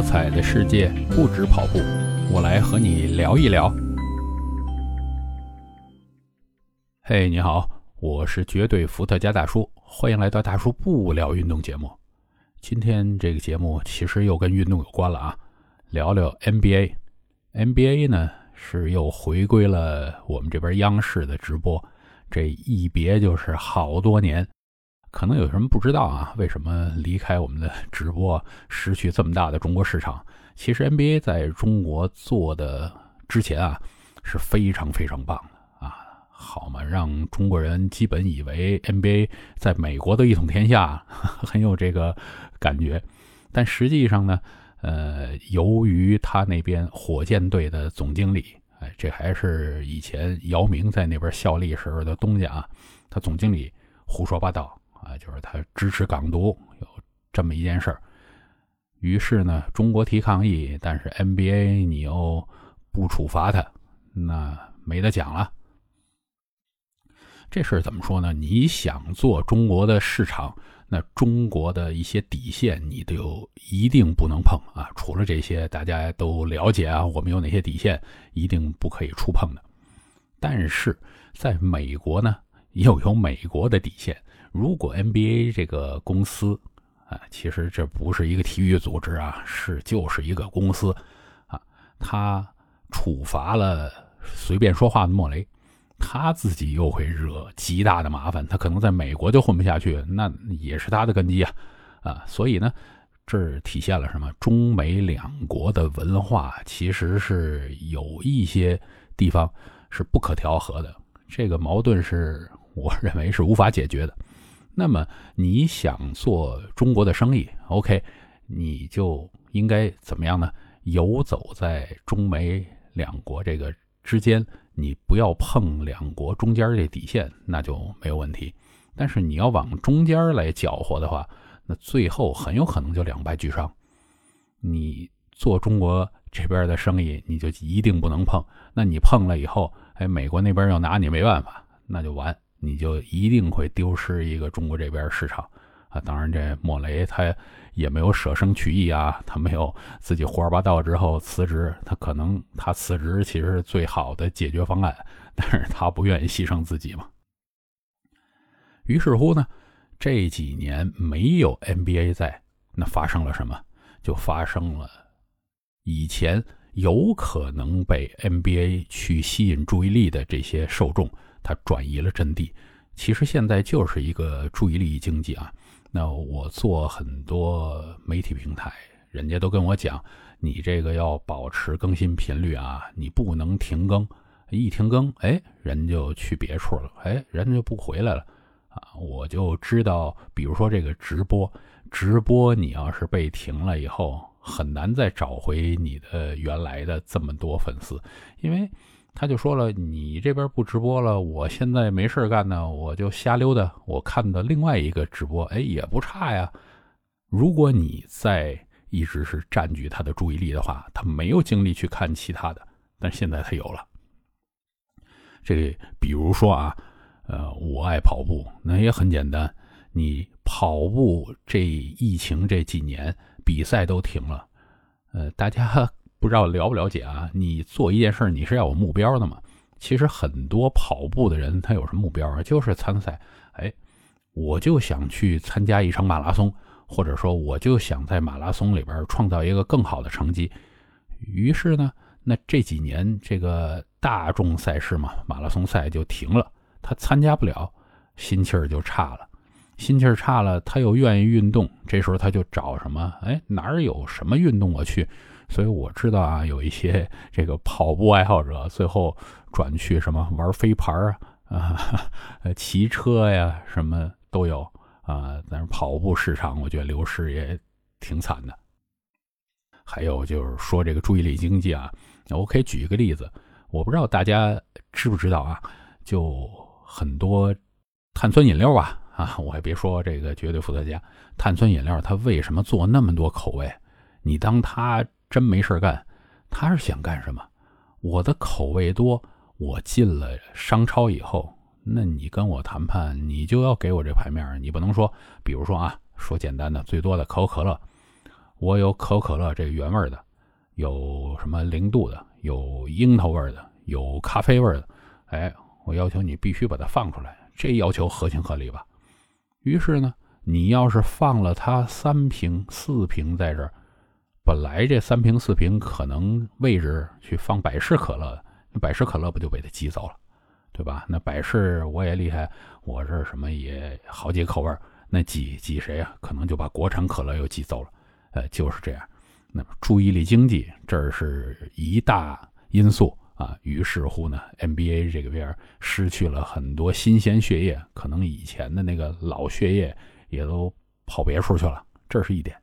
多彩的世界不止跑步，我来和你聊一聊。嘿，你好，我是绝对伏特加大叔，欢迎来到大叔不聊运动节目。今天这个节目其实又跟运动有关了啊，聊聊 NBA。NBA 呢是又回归了我们这边央视的直播，这一别就是好多年。可能有什么不知道啊？为什么离开我们的直播，失去这么大的中国市场？其实 NBA 在中国做的之前啊，是非常非常棒的啊，好嘛，让中国人基本以为 NBA 在美国的一统天下，很有这个感觉。但实际上呢，呃，由于他那边火箭队的总经理，哎，这还是以前姚明在那边效力时候的东家啊，他总经理胡说八道。啊，就是他支持港独，有这么一件事儿。于是呢，中国提抗议，但是 NBA 你又不处罚他，那没得讲了。这事儿怎么说呢？你想做中国的市场，那中国的一些底线你都一定不能碰啊。除了这些大家都了解啊，我们有哪些底线一定不可以触碰的。但是在美国呢，又有美国的底线。如果 NBA 这个公司啊，其实这不是一个体育组织啊，是就是一个公司啊，他处罚了随便说话的莫雷，他自己又会惹极大的麻烦，他可能在美国就混不下去，那也是他的根基啊啊，所以呢，这体现了什么？中美两国的文化其实是有一些地方是不可调和的，这个矛盾是我认为是无法解决的。那么你想做中国的生意，OK，你就应该怎么样呢？游走在中美两国这个之间，你不要碰两国中间这底线，那就没有问题。但是你要往中间来搅和的话，那最后很有可能就两败俱伤。你做中国这边的生意，你就一定不能碰。那你碰了以后，哎，美国那边要拿你没办法，那就完。你就一定会丢失一个中国这边市场啊！当然，这莫雷他也没有舍生取义啊，他没有自己胡说八道之后辞职，他可能他辞职其实是最好的解决方案，但是他不愿意牺牲自己嘛。于是乎呢，这几年没有 NBA 在，那发生了什么？就发生了以前有可能被 NBA 去吸引注意力的这些受众。它转移了阵地，其实现在就是一个注意力经济啊。那我做很多媒体平台，人家都跟我讲，你这个要保持更新频率啊，你不能停更，一停更，哎，人就去别处了，哎，人就不回来了啊。我就知道，比如说这个直播，直播你要是被停了以后，很难再找回你的原来的这么多粉丝，因为。他就说了：“你这边不直播了，我现在没事干呢，我就瞎溜达。我看的另外一个直播，哎，也不差呀。如果你在一直是占据他的注意力的话，他没有精力去看其他的。但现在他有了。这个比如说啊，呃，我爱跑步，那也很简单。你跑步这疫情这几年比赛都停了，呃，大家。”不知道了不了解啊？你做一件事，你是要有目标的嘛？其实很多跑步的人，他有什么目标啊？就是参赛。哎，我就想去参加一场马拉松，或者说我就想在马拉松里边创造一个更好的成绩。于是呢，那这几年这个大众赛事嘛，马拉松赛就停了，他参加不了，心气儿就差了。心气儿差了，他又愿意运动，这时候他就找什么？哎，哪儿有什么运动我去。所以我知道啊，有一些 这个跑步爱好者最后转去什么玩飞盘啊，啊 骑车呀，什么都有啊。但是跑步市场，我觉得流失也挺惨的。还有就是说这个注意力经济啊，我可以举一个例子，我不知道大家知不知道啊，就很多碳酸饮料吧，啊，我还别说这个绝对伏特加碳酸饮料，它为什么做那么多口味？你当它。真没事干，他是想干什么？我的口味多，我进了商超以后，那你跟我谈判，你就要给我这牌面你不能说，比如说啊，说简单的，最多的可口可乐，我有可口可乐这原味的，有什么零度的，有樱桃味的，有咖啡味的，哎，我要求你必须把它放出来，这要求合情合理吧？于是呢，你要是放了它三瓶四瓶在这儿，本来这三瓶四瓶可能位置去放百事可乐，那百事可乐不就被他挤走了？对吧？那百事我也厉害，我这什么也好几口味那挤挤谁啊？可能就把国产可乐又挤走了。呃，就是这样。那么注意力经济这是一大因素啊。于是乎呢，NBA 这个边失去了很多新鲜血液，可能以前的那个老血液也都跑别处去了。这是一点。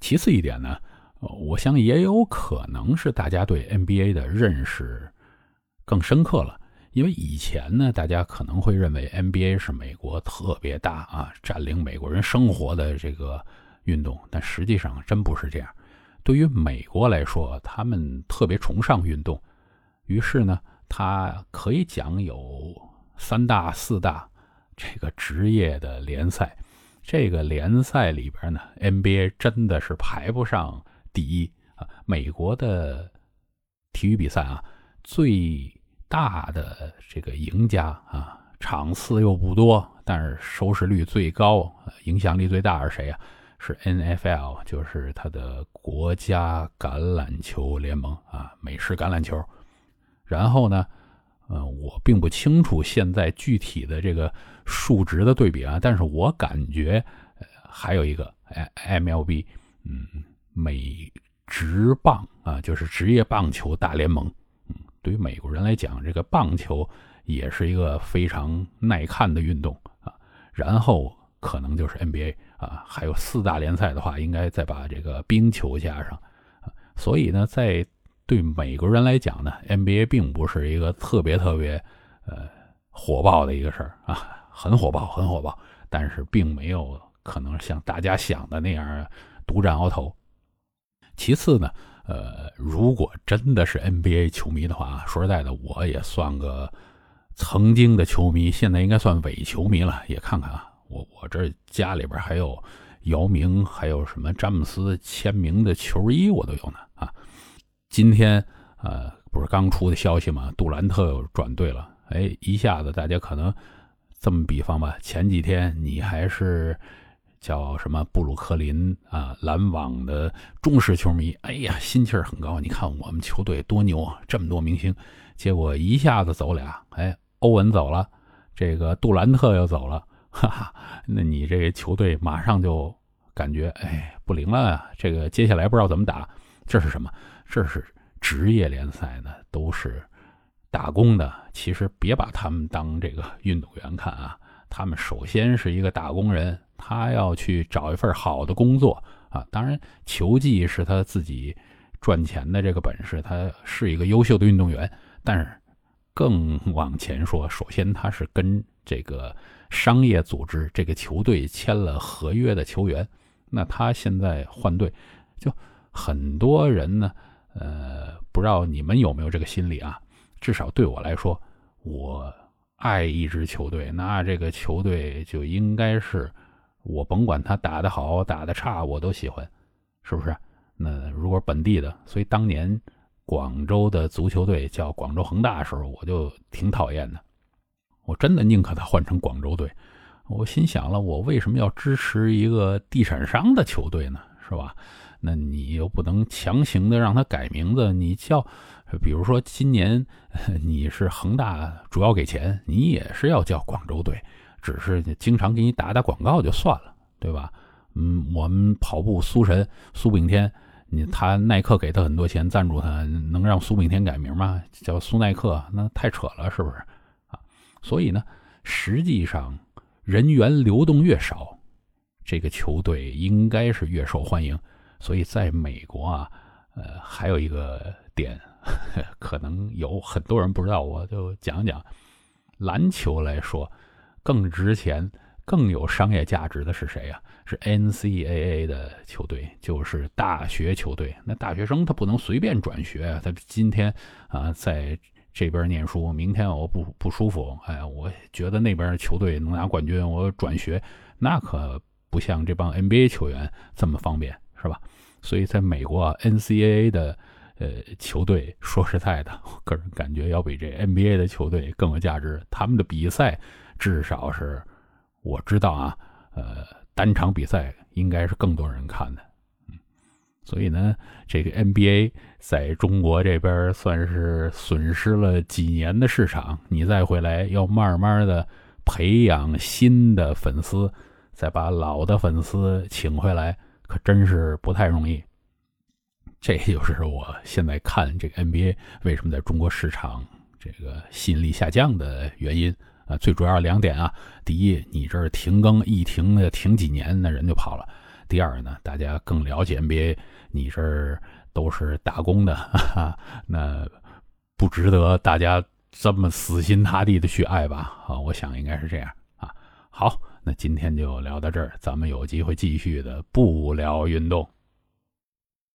其次一点呢，我想也有可能是大家对 NBA 的认识更深刻了。因为以前呢，大家可能会认为 NBA 是美国特别大啊，占领美国人生活的这个运动，但实际上真不是这样。对于美国来说，他们特别崇尚运动，于是呢，他可以讲有三大、四大这个职业的联赛。这个联赛里边呢，NBA 真的是排不上第一啊。美国的体育比赛啊，最大的这个赢家啊，场次又不多，但是收视率最高、影响力最大是谁呀？是 NFL，就是他的国家橄榄球联盟啊，美式橄榄球。然后呢，嗯，我并不清楚现在具体的这个数值的对比啊，但是我感觉呃还有一个 MLB，嗯，美职棒啊，就是职业棒球大联盟。对于美国人来讲，这个棒球也是一个非常耐看的运动啊。然后可能就是 NBA 啊，还有四大联赛的话，应该再把这个冰球加上。所以呢，在对美国人来讲呢，NBA 并不是一个特别特别呃火爆的一个事儿啊，很火爆，很火爆，但是并没有可能像大家想的那样独占鳌头。其次呢。呃，如果真的是 NBA 球迷的话，说实在的，我也算个曾经的球迷，现在应该算伪球迷了。也看看啊，我我这家里边还有姚明，还有什么詹姆斯签名的球衣，我都有呢。今天呃，不是刚出的消息吗？杜兰特又转队了，哎，一下子大家可能这么比方吧，前几天你还是。叫什么布鲁克林啊篮网的忠实球迷，哎呀，心气儿很高。你看我们球队多牛啊，这么多明星，结果一下子走俩，哎，欧文走了，这个杜兰特又走了，哈哈，那你这球队马上就感觉哎不灵了啊。这个接下来不知道怎么打，这是什么？这是职业联赛呢，都是打工的。其实别把他们当这个运动员看啊，他们首先是一个打工人。他要去找一份好的工作啊，当然球技是他自己赚钱的这个本事，他是一个优秀的运动员。但是更往前说，首先他是跟这个商业组织、这个球队签了合约的球员。那他现在换队，就很多人呢，呃，不知道你们有没有这个心理啊？至少对我来说，我爱一支球队，那这个球队就应该是。我甭管他打得好打得差，我都喜欢，是不是？那如果本地的，所以当年广州的足球队叫广州恒大的时候，我就挺讨厌的。我真的宁可他换成广州队。我心想了，我为什么要支持一个地产商的球队呢？是吧？那你又不能强行的让他改名字，你叫，比如说今年你是恒大主要给钱，你也是要叫广州队。只是经常给你打打广告就算了，对吧？嗯，我们跑步苏神苏炳添，你他耐克给他很多钱赞助他，能让苏炳添改名吗？叫苏耐克，那太扯了，是不是？啊，所以呢，实际上人员流动越少，这个球队应该是越受欢迎。所以在美国啊，呃，还有一个点，可能有很多人不知道，我就讲讲篮球来说。更值钱、更有商业价值的是谁呀？是 NCAA 的球队，就是大学球队。那大学生他不能随便转学，他今天啊在这边念书，明天我不不舒服，哎，我觉得那边球队能拿冠军，我转学，那可不像这帮 NBA 球员这么方便，是吧？所以在美国啊，NCAA 的呃球队，说实在的，我个人感觉要比这 NBA 的球队更有价值。他们的比赛至少是我知道啊，呃，单场比赛应该是更多人看的。所以呢，这个 NBA 在中国这边算是损失了几年的市场，你再回来要慢慢的培养新的粉丝，再把老的粉丝请回来，可真是不太容易。这就是我现在看这个 NBA 为什么在中国市场这个吸引力下降的原因啊，最主要两点啊，第一，你这儿停更一停呢，停几年，那人就跑了。第二呢，大家更了解 NBA，你这儿都是打工的，哈哈，那不值得大家这么死心塌地的去爱吧？啊，我想应该是这样啊。好，那今天就聊到这儿，咱们有机会继续的不聊运动。